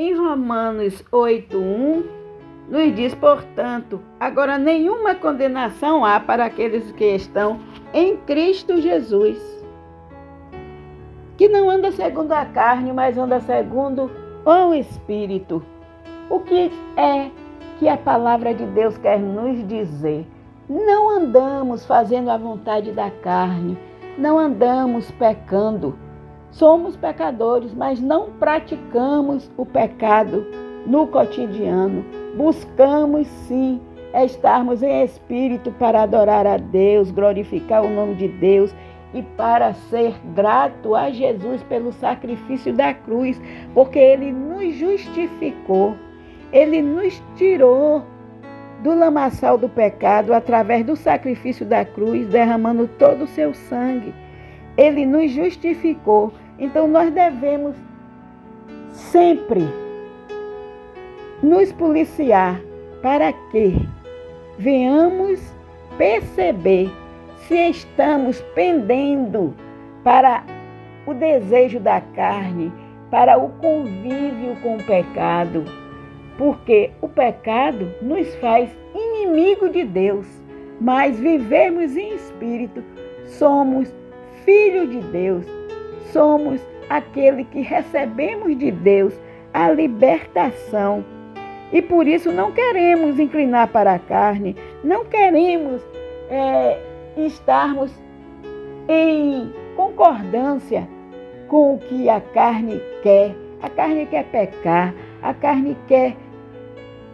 Em Romanos 8:1 nos diz, portanto, agora nenhuma condenação há para aqueles que estão em Cristo Jesus, que não anda segundo a carne, mas anda segundo o Espírito. O que é que a palavra de Deus quer nos dizer? Não andamos fazendo a vontade da carne, não andamos pecando. Somos pecadores, mas não praticamos o pecado no cotidiano. Buscamos sim estarmos em espírito para adorar a Deus, glorificar o nome de Deus e para ser grato a Jesus pelo sacrifício da cruz, porque ele nos justificou, ele nos tirou do lamaçal do pecado através do sacrifício da cruz, derramando todo o seu sangue. Ele nos justificou. Então nós devemos sempre nos policiar. Para que venhamos perceber se estamos pendendo para o desejo da carne, para o convívio com o pecado, porque o pecado nos faz inimigo de Deus, mas vivemos em espírito, somos filho de Deus, somos aquele que recebemos de Deus a libertação. E por isso não queremos inclinar para a carne, não queremos é, estarmos em concordância com o que a carne quer. A carne quer pecar, a carne quer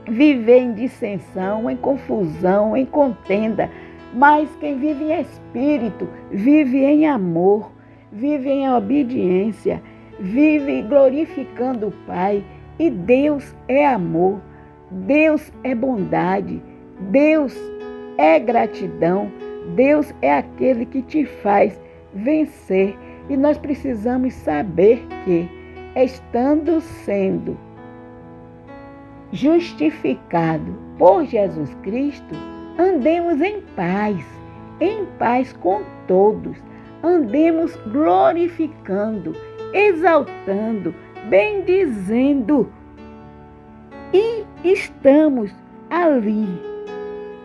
viver em dissensão, em confusão, em contenda. Mas quem vive em espírito, vive em amor, vive em obediência, vive glorificando o Pai. E Deus é amor, Deus é bondade, Deus é gratidão. Deus é aquele que te faz vencer e nós precisamos saber que, estando sendo justificado por Jesus Cristo, andemos em paz, em paz com todos, andemos glorificando, exaltando, bendizendo e estamos ali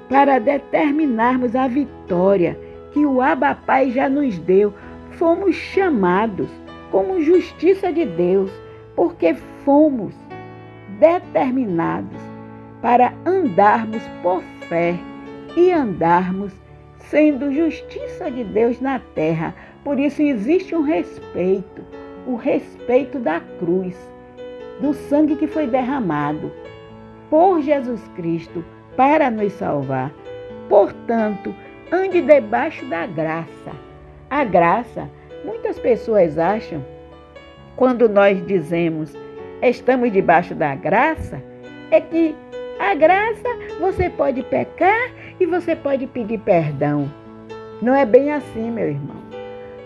para determinarmos a vitória que o Abba Pai já nos deu. Fomos chamados como justiça de Deus, porque fomos determinados para andarmos por fé e andarmos sendo justiça de Deus na terra. Por isso existe um respeito, o respeito da cruz, do sangue que foi derramado por Jesus Cristo para nos salvar. Portanto, ande debaixo da graça. A graça, muitas pessoas acham, quando nós dizemos estamos debaixo da graça, é que a graça você pode pecar e você pode pedir perdão. Não é bem assim, meu irmão.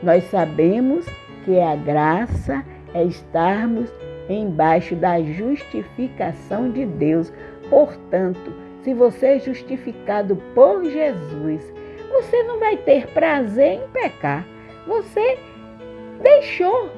Nós sabemos que a graça é estarmos embaixo da justificação de Deus. Portanto, se você é justificado por Jesus, você não vai ter prazer em pecar. Você deixou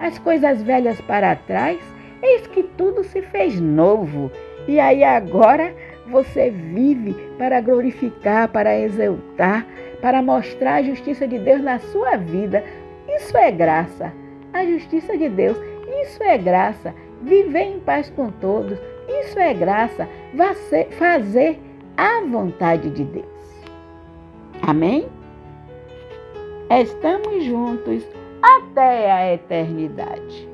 as coisas velhas para trás, eis que tudo se fez novo. E aí agora você vive para glorificar, para exaltar, para mostrar a justiça de Deus na sua vida. Isso é graça. A justiça de Deus, isso é graça. Viver em paz com todos, isso é graça, fazer a vontade de Deus. Amém? Estamos juntos até a eternidade.